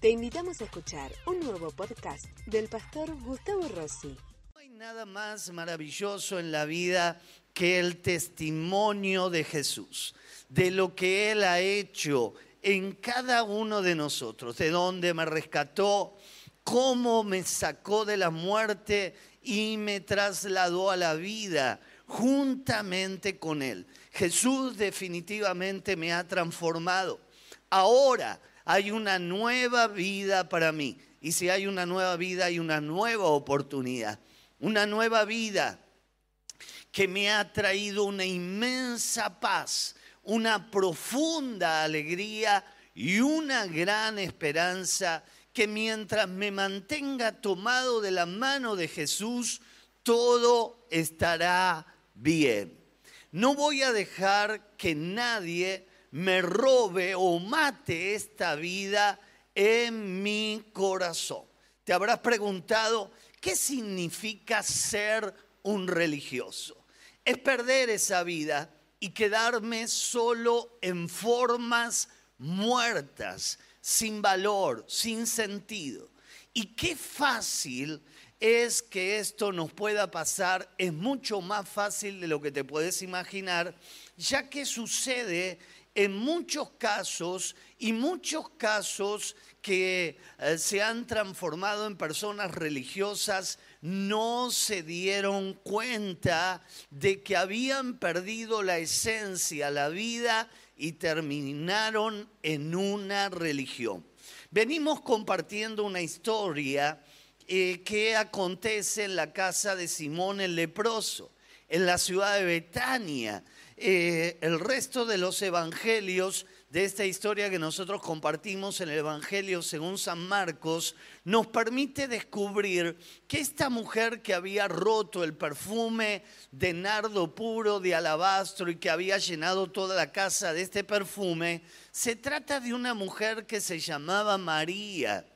Te invitamos a escuchar un nuevo podcast del pastor Gustavo Rossi. No hay nada más maravilloso en la vida que el testimonio de Jesús, de lo que Él ha hecho en cada uno de nosotros, de dónde me rescató, cómo me sacó de la muerte y me trasladó a la vida juntamente con Él. Jesús definitivamente me ha transformado. Ahora hay una nueva vida para mí. Y si hay una nueva vida, hay una nueva oportunidad. Una nueva vida que me ha traído una inmensa paz, una profunda alegría y una gran esperanza que mientras me mantenga tomado de la mano de Jesús, todo estará bien. No voy a dejar que nadie me robe o mate esta vida en mi corazón. Te habrás preguntado, ¿qué significa ser un religioso? Es perder esa vida y quedarme solo en formas muertas, sin valor, sin sentido. Y qué fácil es que esto nos pueda pasar, es mucho más fácil de lo que te puedes imaginar, ya que sucede en muchos casos y muchos casos que eh, se han transformado en personas religiosas no se dieron cuenta de que habían perdido la esencia, la vida y terminaron en una religión. Venimos compartiendo una historia eh, que acontece en la casa de Simón el leproso, en la ciudad de Betania. Eh, el resto de los evangelios de esta historia que nosotros compartimos en el Evangelio según San Marcos, nos permite descubrir que esta mujer que había roto el perfume de nardo puro de alabastro y que había llenado toda la casa de este perfume, se trata de una mujer que se llamaba María.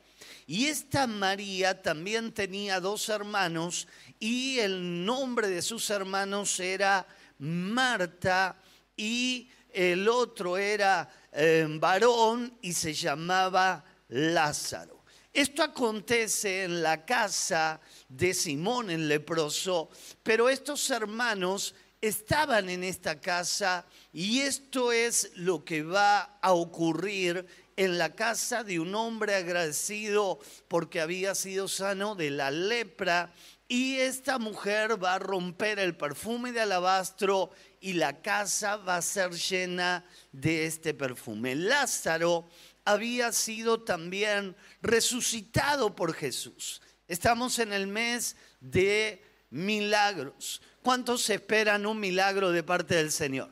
Y esta María también tenía dos hermanos y el nombre de sus hermanos era Marta y el otro era eh, varón y se llamaba Lázaro. Esto acontece en la casa de Simón el leproso, pero estos hermanos estaban en esta casa y esto es lo que va a ocurrir en la casa de un hombre agradecido porque había sido sano de la lepra y esta mujer va a romper el perfume de alabastro y la casa va a ser llena de este perfume. Lázaro había sido también resucitado por Jesús. Estamos en el mes de milagros. ¿Cuántos esperan un milagro de parte del Señor?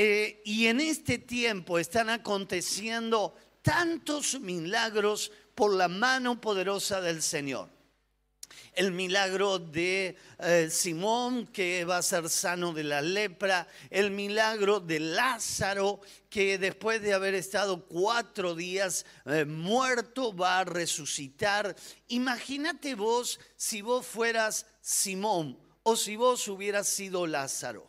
Eh, y en este tiempo están aconteciendo tantos milagros por la mano poderosa del Señor. El milagro de eh, Simón, que va a ser sano de la lepra. El milagro de Lázaro, que después de haber estado cuatro días eh, muerto, va a resucitar. Imagínate vos si vos fueras Simón o si vos hubieras sido Lázaro.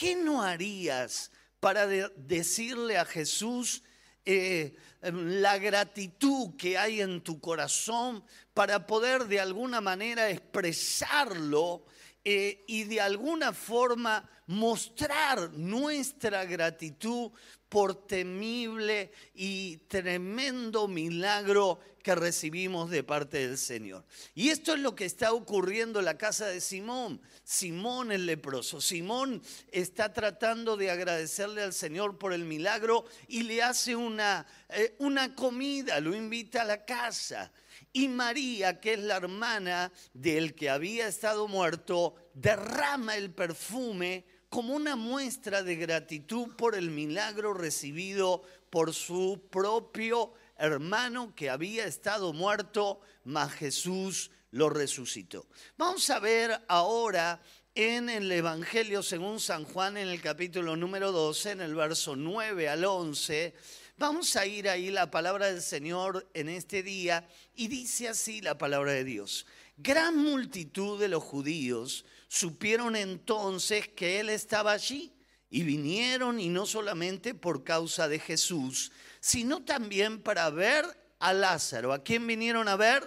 ¿Qué no harías para decirle a Jesús, eh, em, la gratitud que hay en tu corazón para poder de alguna manera expresarlo eh, y de alguna forma mostrar nuestra gratitud por temible y tremendo milagro que recibimos de parte del Señor. Y esto es lo que está ocurriendo en la casa de Simón. Simón el leproso. Simón está tratando de agradecerle al Señor por el milagro y le hace una, eh, una comida, lo invita a la casa. Y María, que es la hermana del que había estado muerto, derrama el perfume como una muestra de gratitud por el milagro recibido por su propio hermano que había estado muerto, mas Jesús lo resucitó. Vamos a ver ahora en el Evangelio según San Juan en el capítulo número 12, en el verso 9 al 11. Vamos a ir ahí la palabra del Señor en este día y dice así la palabra de Dios. Gran multitud de los judíos supieron entonces que Él estaba allí Y vinieron y no solamente por causa de Jesús, sino también para ver a Lázaro. ¿A quién vinieron a ver?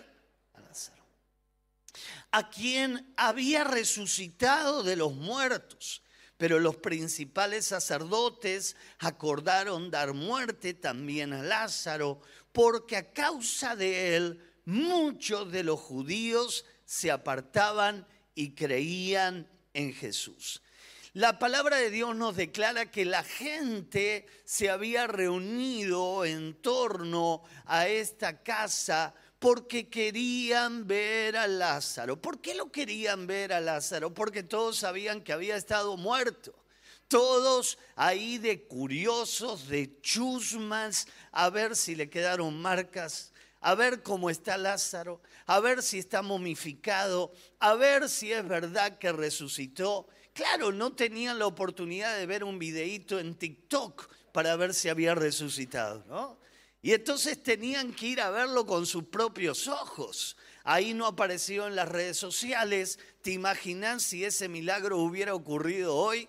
A Lázaro. A quien había resucitado de los muertos. Pero los principales sacerdotes acordaron dar muerte también a Lázaro, porque a causa de él muchos de los judíos se apartaban y creían en Jesús. La palabra de Dios nos declara que la gente se había reunido en torno a esta casa porque querían ver a Lázaro. ¿Por qué lo querían ver a Lázaro? Porque todos sabían que había estado muerto. Todos ahí de curiosos, de chusmas, a ver si le quedaron marcas a ver cómo está Lázaro, a ver si está momificado, a ver si es verdad que resucitó. Claro, no tenían la oportunidad de ver un videíto en TikTok para ver si había resucitado, ¿no? Y entonces tenían que ir a verlo con sus propios ojos. Ahí no apareció en las redes sociales. ¿Te imaginas si ese milagro hubiera ocurrido hoy?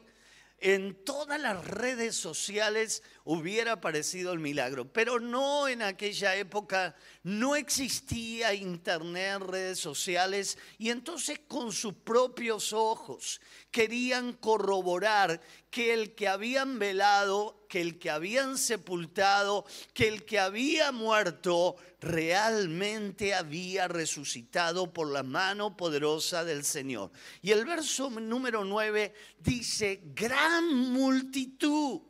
en todas las redes sociales hubiera aparecido el milagro, pero no en aquella época, no existía internet, redes sociales, y entonces con sus propios ojos querían corroborar que el que habían velado, que el que habían sepultado, que el que había muerto realmente había resucitado por la mano poderosa del Señor. Y el verso número 9 dice, gran multitud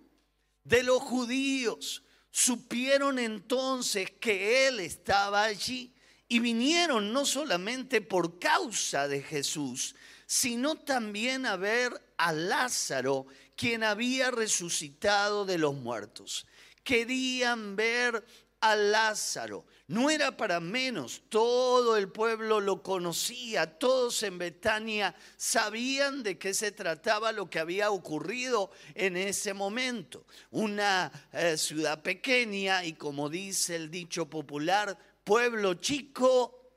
de los judíos supieron entonces que Él estaba allí y vinieron no solamente por causa de Jesús, sino también a ver a Lázaro, quien había resucitado de los muertos. Querían ver a Lázaro. No era para menos, todo el pueblo lo conocía, todos en Betania sabían de qué se trataba lo que había ocurrido en ese momento. Una eh, ciudad pequeña y como dice el dicho popular, pueblo chico,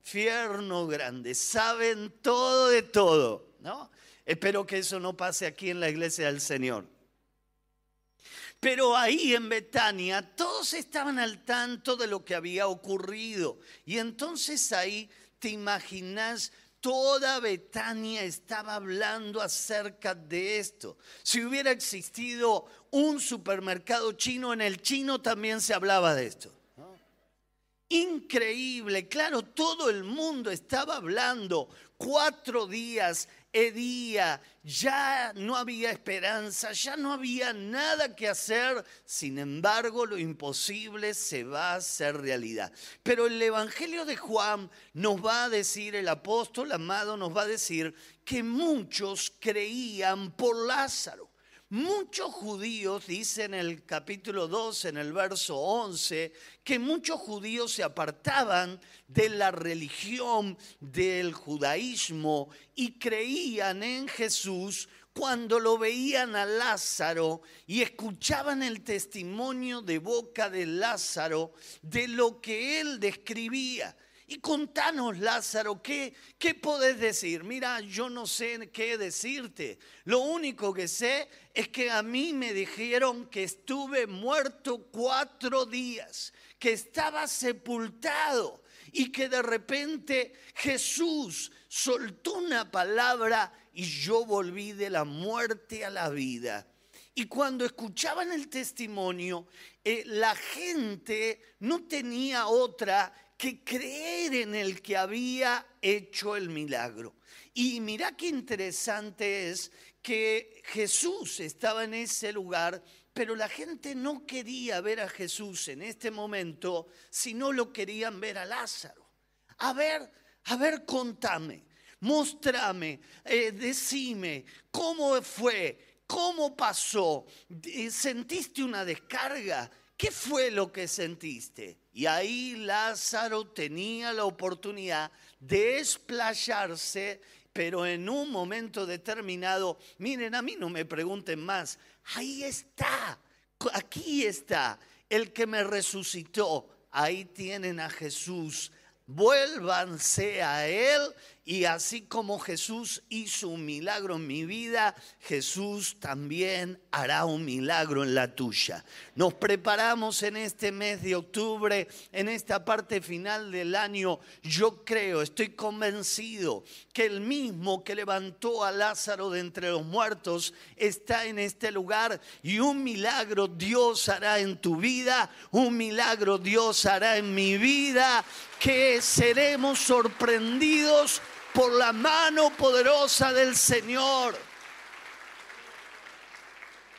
fierno grande, saben todo de todo, ¿no? Espero que eso no pase aquí en la iglesia del Señor. Pero ahí en Betania todos estaban al tanto de lo que había ocurrido. Y entonces ahí te imaginas, toda Betania estaba hablando acerca de esto. Si hubiera existido un supermercado chino, en el chino también se hablaba de esto. Increíble, claro, todo el mundo estaba hablando. Cuatro días Edía, ya no había esperanza, ya no había nada que hacer, sin embargo lo imposible se va a hacer realidad. Pero el Evangelio de Juan nos va a decir, el apóstol amado nos va a decir que muchos creían por Lázaro. Muchos judíos, dice en el capítulo 2, en el verso 11, que muchos judíos se apartaban de la religión del judaísmo y creían en Jesús cuando lo veían a Lázaro y escuchaban el testimonio de boca de Lázaro de lo que él describía. Y contanos, Lázaro, ¿qué, ¿qué podés decir? Mira, yo no sé qué decirte. Lo único que sé es que a mí me dijeron que estuve muerto cuatro días, que estaba sepultado y que de repente Jesús soltó una palabra y yo volví de la muerte a la vida. Y cuando escuchaban el testimonio, eh, la gente no tenía otra que creer en el que había hecho el milagro. Y mira qué interesante es que Jesús estaba en ese lugar, pero la gente no quería ver a Jesús en este momento, sino lo querían ver a Lázaro. A ver, a ver, contame, mostrame, eh, decime, ¿cómo fue? ¿Cómo pasó? ¿Sentiste una descarga? ¿Qué fue lo que sentiste? Y ahí Lázaro tenía la oportunidad de explayarse, pero en un momento determinado, miren, a mí no me pregunten más, ahí está, aquí está, el que me resucitó, ahí tienen a Jesús vuélvanse a Él y así como Jesús hizo un milagro en mi vida, Jesús también hará un milagro en la tuya. Nos preparamos en este mes de octubre, en esta parte final del año. Yo creo, estoy convencido que el mismo que levantó a Lázaro de entre los muertos está en este lugar y un milagro Dios hará en tu vida, un milagro Dios hará en mi vida, que seremos sorprendidos por la mano poderosa del Señor.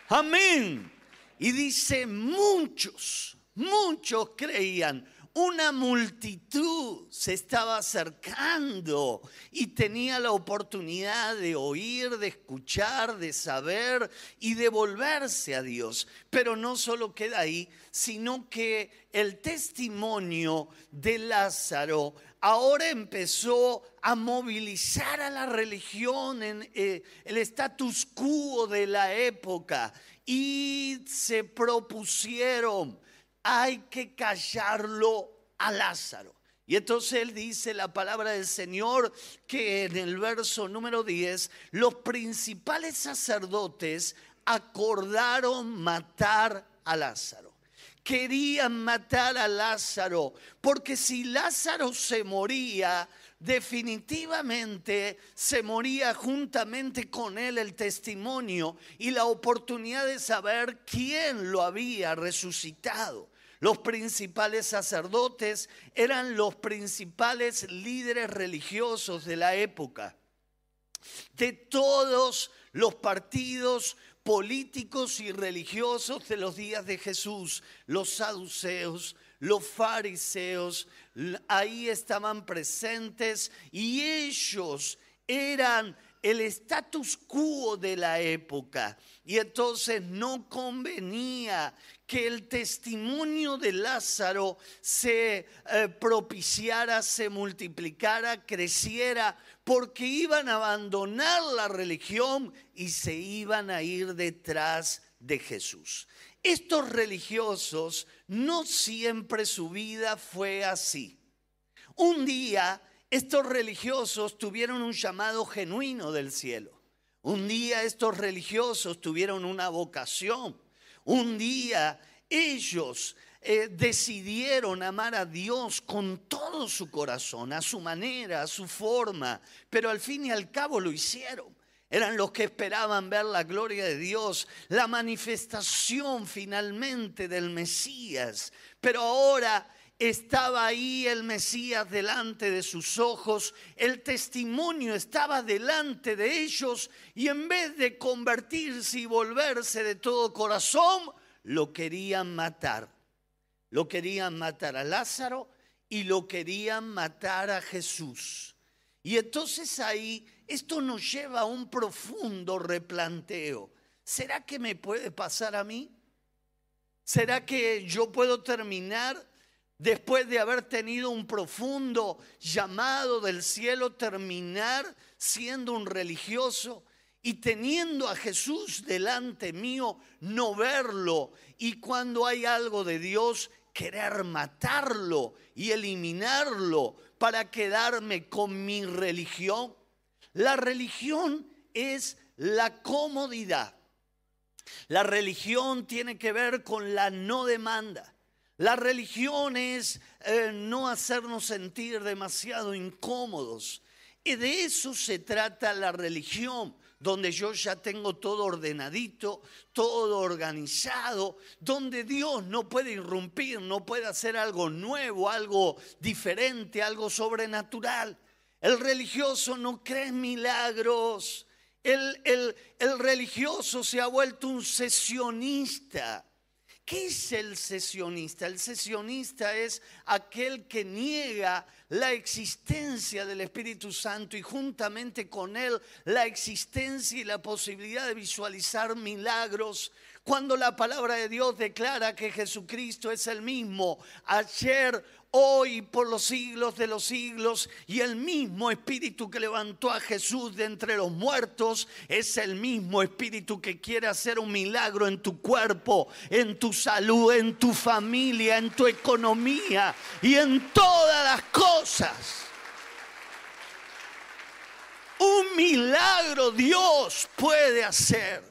Amén. Y dice, muchos, muchos creían, una multitud se estaba acercando y tenía la oportunidad de oír, de escuchar, de saber y de volverse a Dios. Pero no solo queda ahí, sino que el testimonio de Lázaro ahora empezó a movilizar a la religión en eh, el status quo de la época y se propusieron, hay que callarlo a Lázaro. Y entonces él dice la palabra del Señor que en el verso número 10, los principales sacerdotes acordaron matar a Lázaro querían matar a Lázaro, porque si Lázaro se moría, definitivamente se moría juntamente con él el testimonio y la oportunidad de saber quién lo había resucitado. Los principales sacerdotes eran los principales líderes religiosos de la época. De todos los partidos políticos y religiosos de los días de Jesús, los saduceos, los fariseos, ahí estaban presentes y ellos eran el status quo de la época. Y entonces no convenía que el testimonio de Lázaro se eh, propiciara, se multiplicara, creciera, porque iban a abandonar la religión y se iban a ir detrás de Jesús. Estos religiosos no siempre su vida fue así. Un día estos religiosos tuvieron un llamado genuino del cielo. Un día estos religiosos tuvieron una vocación. Un día ellos eh, decidieron amar a Dios con todo su corazón, a su manera, a su forma, pero al fin y al cabo lo hicieron. Eran los que esperaban ver la gloria de Dios, la manifestación finalmente del Mesías. Pero ahora estaba ahí el Mesías delante de sus ojos, el testimonio estaba delante de ellos y en vez de convertirse y volverse de todo corazón, lo querían matar. Lo querían matar a Lázaro y lo querían matar a Jesús. Y entonces ahí esto nos lleva a un profundo replanteo. ¿Será que me puede pasar a mí? ¿Será que yo puedo terminar después de haber tenido un profundo llamado del cielo, terminar siendo un religioso y teniendo a Jesús delante mío, no verlo y cuando hay algo de Dios, querer matarlo y eliminarlo para quedarme con mi religión. La religión es la comodidad. La religión tiene que ver con la no demanda. La religión es eh, no hacernos sentir demasiado incómodos. Y de eso se trata la religión, donde yo ya tengo todo ordenadito, todo organizado, donde Dios no puede irrumpir, no puede hacer algo nuevo, algo diferente, algo sobrenatural. El religioso no cree en milagros. El, el religioso se ha vuelto un sesionista. ¿Qué es el sesionista? El sesionista es aquel que niega la existencia del Espíritu Santo y juntamente con él la existencia y la posibilidad de visualizar milagros Cuando la palabra de Dios declara que Jesucristo es el mismo ayer, hoy, por los siglos de los siglos, y el mismo espíritu que levantó a Jesús de entre los muertos es el mismo espíritu que quiere hacer un milagro en tu cuerpo, en tu salud, en tu familia, en tu economía y en todas las cosas. Un milagro Dios puede hacer.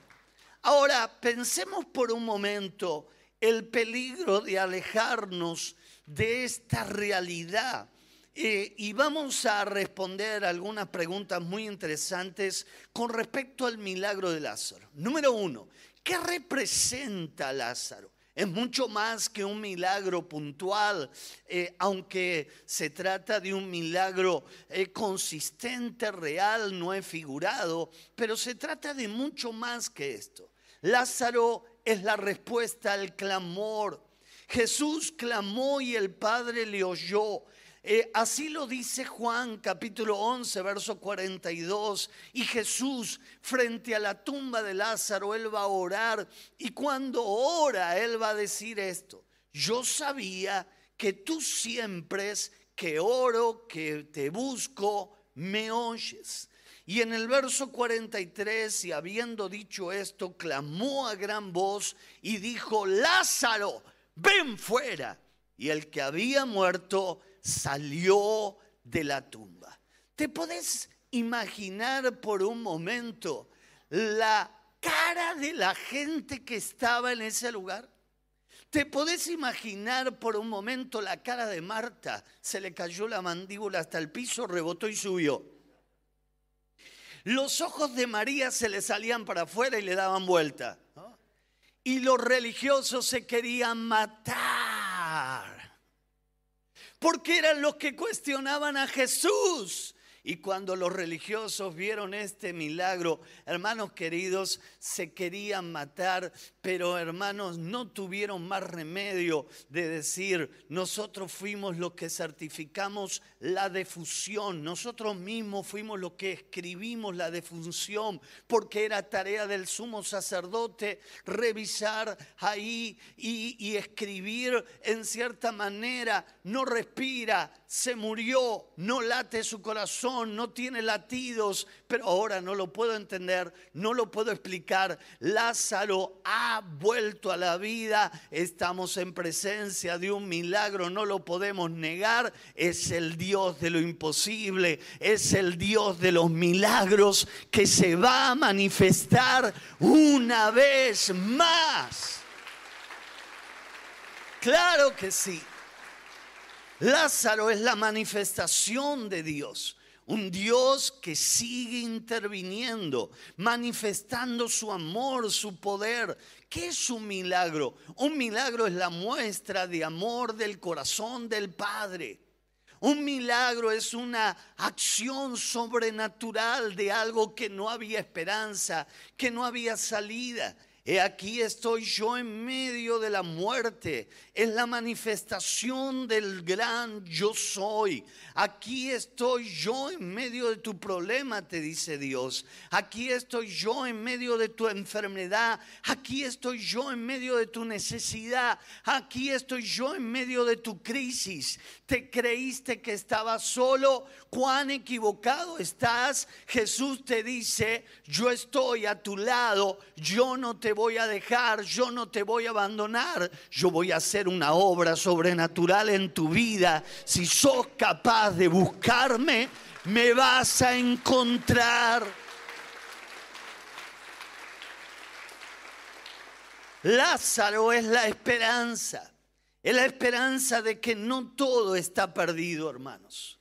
Ahora, pensemos por un momento el peligro de alejarnos de esta realidad. Eh, y vamos a responder algunas preguntas muy interesantes con respecto al milagro de Lázaro. Número uno, ¿qué representa Lázaro? Es mucho más que un milagro puntual, eh, aunque se trata de un milagro eh, consistente, real, no es figurado, pero se trata de mucho más que esto. Lázaro es la respuesta al clamor. Jesús clamó y el Padre le oyó. Eh, así lo dice Juan capítulo 11, verso 42. Y Jesús frente a la tumba de Lázaro, él va a orar. Y cuando ora, él va a decir esto. Yo sabía que tú siempre que oro, que te busco, me oyes. Y en el verso 43, y habiendo dicho esto, clamó a gran voz y dijo, Lázaro, ven fuera. Y el que había muerto salió de la tumba. ¿Te podés imaginar por un momento la cara de la gente que estaba en ese lugar? ¿Te podés imaginar por un momento la cara de Marta? Se le cayó la mandíbula hasta el piso, rebotó y subió. Los ojos de María se le salían para afuera y le daban vuelta. Y los religiosos se querían matar. Porque eran los que cuestionaban a Jesús. Y cuando los religiosos vieron este milagro, hermanos queridos, se querían matar, pero hermanos no tuvieron más remedio de decir, nosotros fuimos los que certificamos la defusión, nosotros mismos fuimos los que escribimos la defunción, porque era tarea del sumo sacerdote revisar ahí y, y escribir en cierta manera, no respira, se murió, no late su corazón, no tiene latidos, pero ahora no lo puedo entender, no lo puedo explicar. Lázaro ha vuelto a la vida, estamos en presencia de un milagro, no lo podemos negar, es el Dios de lo imposible, es el Dios de los milagros que se va a manifestar una vez más. Claro que sí. Lázaro es la manifestación de Dios. Un Dios que sigue interviniendo, manifestando su amor, su poder. ¿Qué es un milagro? Un milagro es la muestra de amor del corazón del Padre. Un milagro es una acción sobrenatural de algo que no había esperanza, que no había salida. He aquí estoy yo en medio de la muerte. Es la manifestación del gran yo soy. Aquí estoy yo en medio de tu problema, te dice Dios. Aquí estoy yo en medio de tu enfermedad. Aquí estoy yo en medio de tu necesidad. Aquí estoy yo en medio de tu crisis. Te creíste que estabas solo. Cuán equivocado estás. Jesús te dice, yo estoy a tu lado. Yo no te voy a dejar. Yo no te voy a abandonar. Yo voy a hacer una obra sobrenatural en tu vida. Si sos capaz de buscarme, me vas a encontrar. Lázaro es la esperanza. Es la esperanza de que no todo está perdido, hermanos.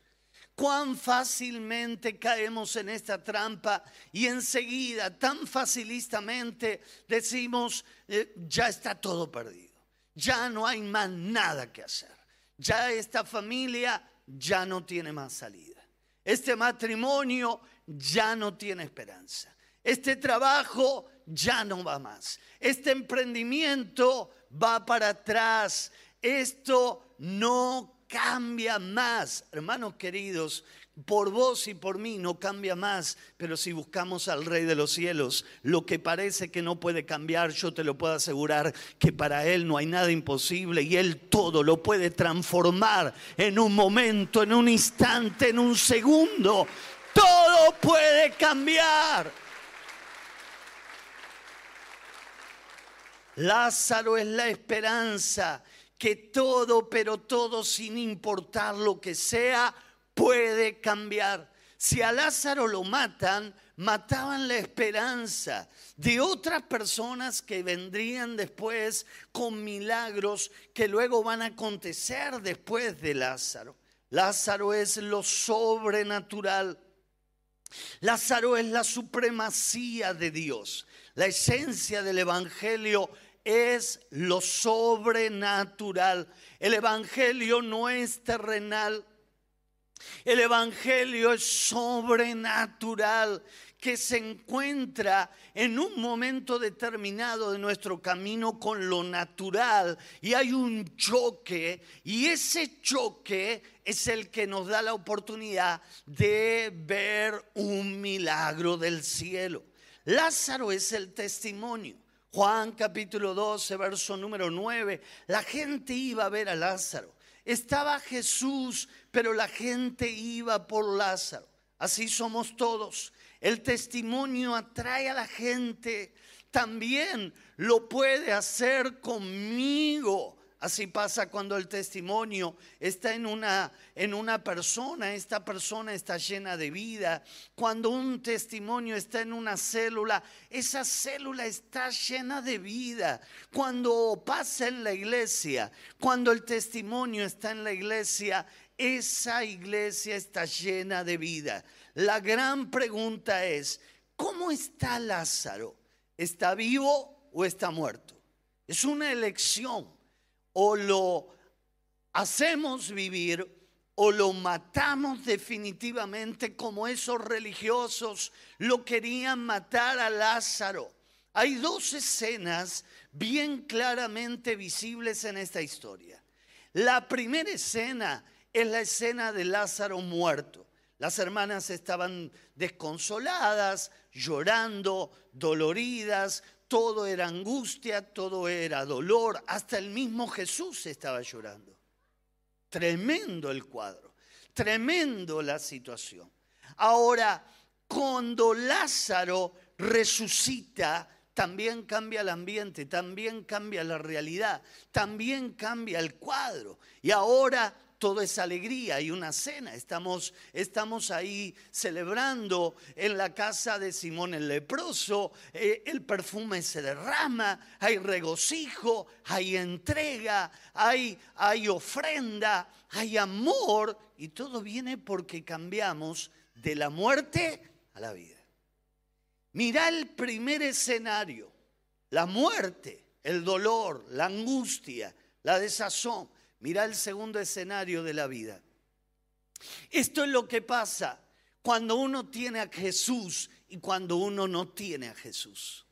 Cuán fácilmente caemos en esta trampa y enseguida, tan facilistamente, decimos, eh, ya está todo perdido. Ya no hay más nada que hacer. Ya esta familia ya no tiene más salida. Este matrimonio ya no tiene esperanza. Este trabajo ya no va más. Este emprendimiento va para atrás. Esto no cambia más. Hermanos queridos, por vos y por mí no cambia más, pero si buscamos al Rey de los cielos, lo que parece que no puede cambiar, yo te lo puedo asegurar que para Él no hay nada imposible y Él todo lo puede transformar en un momento, en un instante, en un segundo. Todo puede cambiar. Lázaro es la esperanza que todo, pero todo, sin importar lo que sea, puede cambiar. Si a Lázaro lo matan, mataban la esperanza de otras personas que vendrían después con milagros que luego van a acontecer después de Lázaro. Lázaro es lo sobrenatural. Lázaro es la supremacía de Dios. La esencia del Evangelio es lo sobrenatural. El Evangelio no es terrenal. El Evangelio es sobrenatural que se encuentra en un momento determinado de nuestro camino con lo natural y hay un choque y ese choque es el que nos da la oportunidad de ver un milagro del cielo. Lázaro es el testimonio. Juan capítulo 12, verso número 9, la gente iba a ver a Lázaro. Estaba Jesús, pero la gente iba por Lázaro. Así somos todos. El testimonio atrae a la gente. También lo puede hacer conmigo. Así pasa cuando el testimonio está en una, en una persona, esta persona está llena de vida. Cuando un testimonio está en una célula, esa célula está llena de vida. Cuando pasa en la iglesia, cuando el testimonio está en la iglesia, esa iglesia está llena de vida. La gran pregunta es, ¿cómo está Lázaro? ¿Está vivo o está muerto? Es una elección o lo hacemos vivir o lo matamos definitivamente como esos religiosos lo querían matar a Lázaro. Hay dos escenas bien claramente visibles en esta historia. La primera escena es la escena de Lázaro muerto. Las hermanas estaban desconsoladas, llorando, doloridas, todo era angustia, todo era dolor, hasta el mismo Jesús estaba llorando. Tremendo el cuadro, tremendo la situación. Ahora, cuando Lázaro resucita, también cambia el ambiente, también cambia la realidad, también cambia el cuadro. Y ahora todo es alegría y una cena. Estamos, estamos ahí celebrando en la casa de Simón el leproso, eh, el perfume se derrama, hay regocijo, hay entrega, hay, hay ofrenda, hay amor y todo viene porque cambiamos de la muerte a la vida. Mira el primer escenario, la muerte, el dolor, la angustia, la desazón. Mira el segundo escenario de la vida. Esto es lo que pasa cuando uno tiene a Jesús y cuando uno no tiene a Jesús.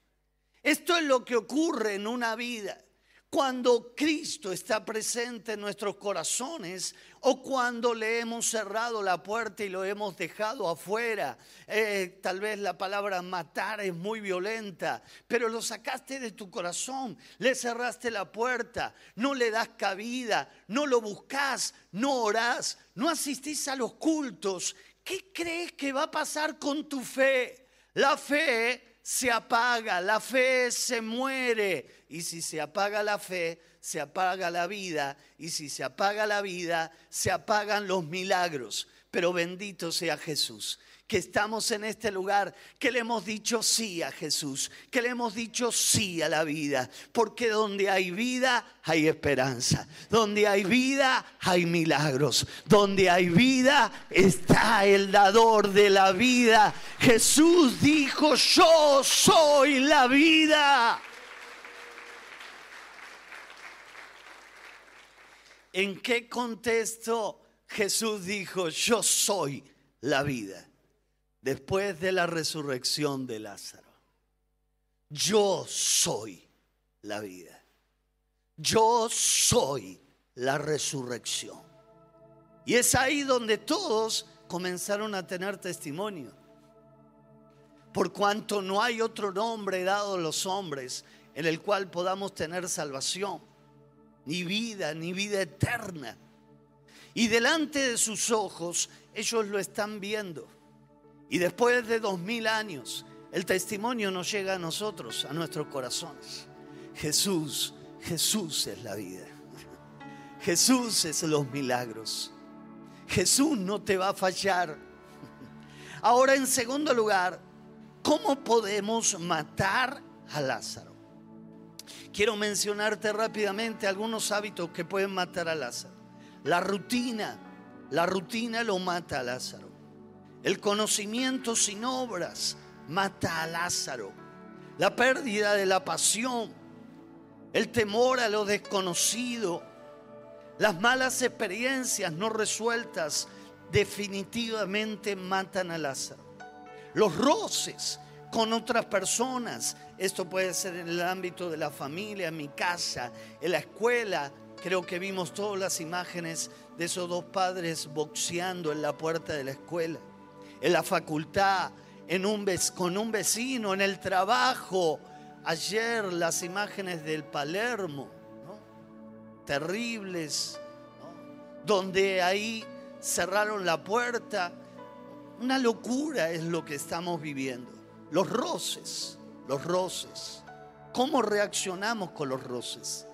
Esto es lo que ocurre en una vida. Cuando Cristo está presente en nuestros corazones o cuando le hemos cerrado la puerta y lo hemos dejado afuera. Eh, tal vez la palabra matar es muy violenta, pero lo sacaste de tu corazón, le cerraste la puerta, no le das cabida, no lo buscas, no orás, no asistís a los cultos. ¿Qué crees que va a pasar con tu fe? La fe se apaga, la fe se muere. Y si se apaga la fe, se apaga la vida. Y si se apaga la vida, se apagan los milagros. Pero bendito sea Jesús que estamos en este lugar, que le hemos dicho sí a Jesús, que le hemos dicho sí a la vida, porque donde hay vida hay esperanza, donde hay vida hay milagros, donde hay vida está el dador de la vida. Jesús dijo, yo soy la vida. ¿En qué contexto Jesús dijo, yo soy la vida? Después de la resurrección de Lázaro. Yo soy la vida. Yo soy la resurrección. Y es ahí donde todos comenzaron a tener testimonio. Por cuanto no hay otro nombre dado a los hombres en el cual podamos tener salvación, ni vida, ni vida eterna. Y delante de sus ojos ellos lo están viendo. Y después de dos mil años, el testimonio nos llega a nosotros, a nuestros corazones. Jesús, Jesús es la vida. Jesús es los milagros. Jesús no te va a fallar. Ahora, en segundo lugar, ¿cómo podemos matar a Lázaro? Quiero mencionarte rápidamente algunos hábitos que pueden matar a Lázaro. La rutina, la rutina lo mata a Lázaro. El conocimiento sin obras mata a Lázaro. La pérdida de la pasión, el temor a lo desconocido, las malas experiencias no resueltas definitivamente matan a Lázaro. Los roces con otras personas, esto puede ser en el ámbito de la familia, en mi casa, en la escuela. Creo que vimos todas las imágenes de esos dos padres boxeando en la puerta de la escuela, en la facultad, en un, con un vecino, en el trabajo. Ayer las imágenes del Palermo, terribles, donde ahí cerraron la puerta. Una locura es lo que estamos viviendo. Los roces, los roces. ¿Cómo reaccionamos con los roces?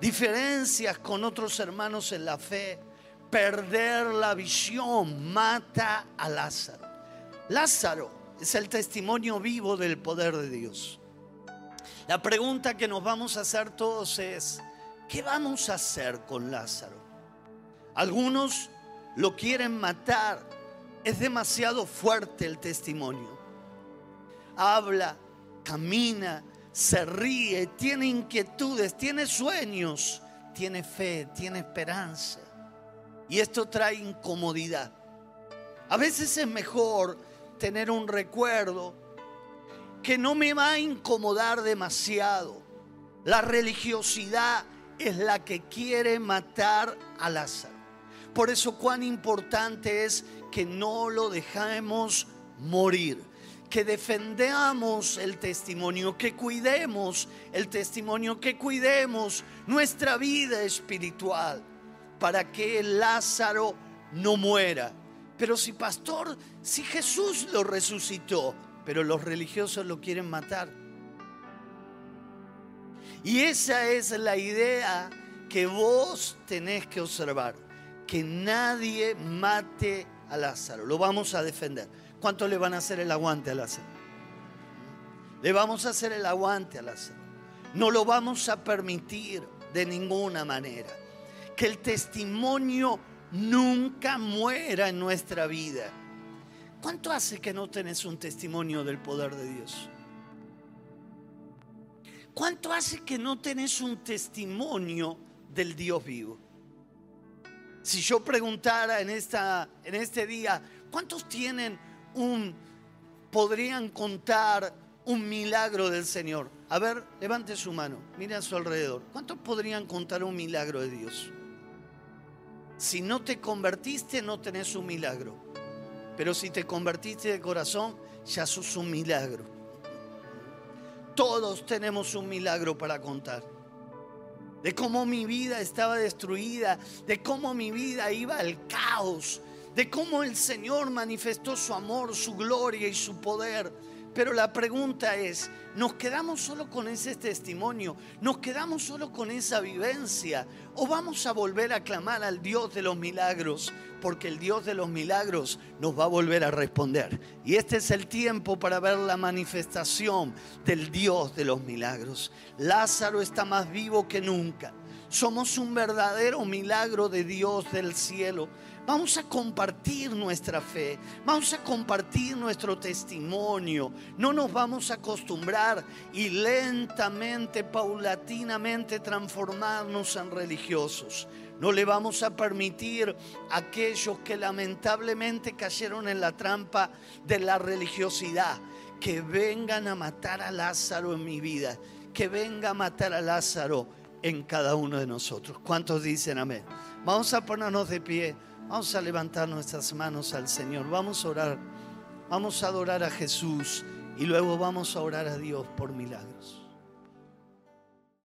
Diferencias con otros hermanos en la fe. Perder la visión mata a Lázaro. Lázaro es el testimonio vivo del poder de Dios. La pregunta que nos vamos a hacer todos es, ¿qué vamos a hacer con Lázaro? Algunos lo quieren matar. Es demasiado fuerte el testimonio. Habla, camina, se ríe, tiene inquietudes, tiene sueños, tiene fe, tiene esperanza. Y esto trae incomodidad. A veces es mejor tener un recuerdo que no me va a incomodar demasiado. La religiosidad es la que quiere matar a Lázaro. Por eso cuán importante es que no lo dejemos morir, que defendamos el testimonio, que cuidemos el testimonio, que cuidemos nuestra vida espiritual para que Lázaro no muera. Pero si pastor, si Jesús lo resucitó, pero los religiosos lo quieren matar. Y esa es la idea que vos tenés que observar. Que nadie mate a Lázaro. Lo vamos a defender. ¿Cuánto le van a hacer el aguante a Lázaro? Le vamos a hacer el aguante a Lázaro. No lo vamos a permitir de ninguna manera. Que el testimonio nunca muera en nuestra vida. ¿Cuánto hace que no tenés un testimonio del poder de Dios? ¿Cuánto hace que no tenés un testimonio del Dios vivo? Si yo preguntara en, esta, en este día, ¿cuántos tienen un, podrían contar un milagro del Señor? A ver, levante su mano, mire a su alrededor. ¿Cuántos podrían contar un milagro de Dios? Si no te convertiste, no tenés un milagro. Pero si te convertiste de corazón, ya sos un milagro. Todos tenemos un milagro para contar. De cómo mi vida estaba destruida, de cómo mi vida iba al caos, de cómo el Señor manifestó su amor, su gloria y su poder pero la pregunta es, ¿nos quedamos solo con ese testimonio? ¿Nos quedamos solo con esa vivencia? ¿O vamos a volver a clamar al Dios de los milagros? Porque el Dios de los milagros nos va a volver a responder. Y este es el tiempo para ver la manifestación del Dios de los milagros. Lázaro está más vivo que nunca. Somos un verdadero milagro de Dios del cielo. Vamos a compartir nuestra fe, vamos a compartir nuestro testimonio. No nos vamos a acostumbrar y lentamente, paulatinamente transformarnos en religiosos. No le vamos a permitir a aquellos que lamentablemente cayeron en la trampa de la religiosidad que vengan a matar a Lázaro en mi vida, que venga a matar a Lázaro en cada uno de nosotros. ¿Cuántos dicen amén? Vamos a ponernos de pie Vamos a levantar nuestras manos al Señor. Vamos a orar. Vamos a adorar a Jesús y luego vamos a orar a Dios por milagros.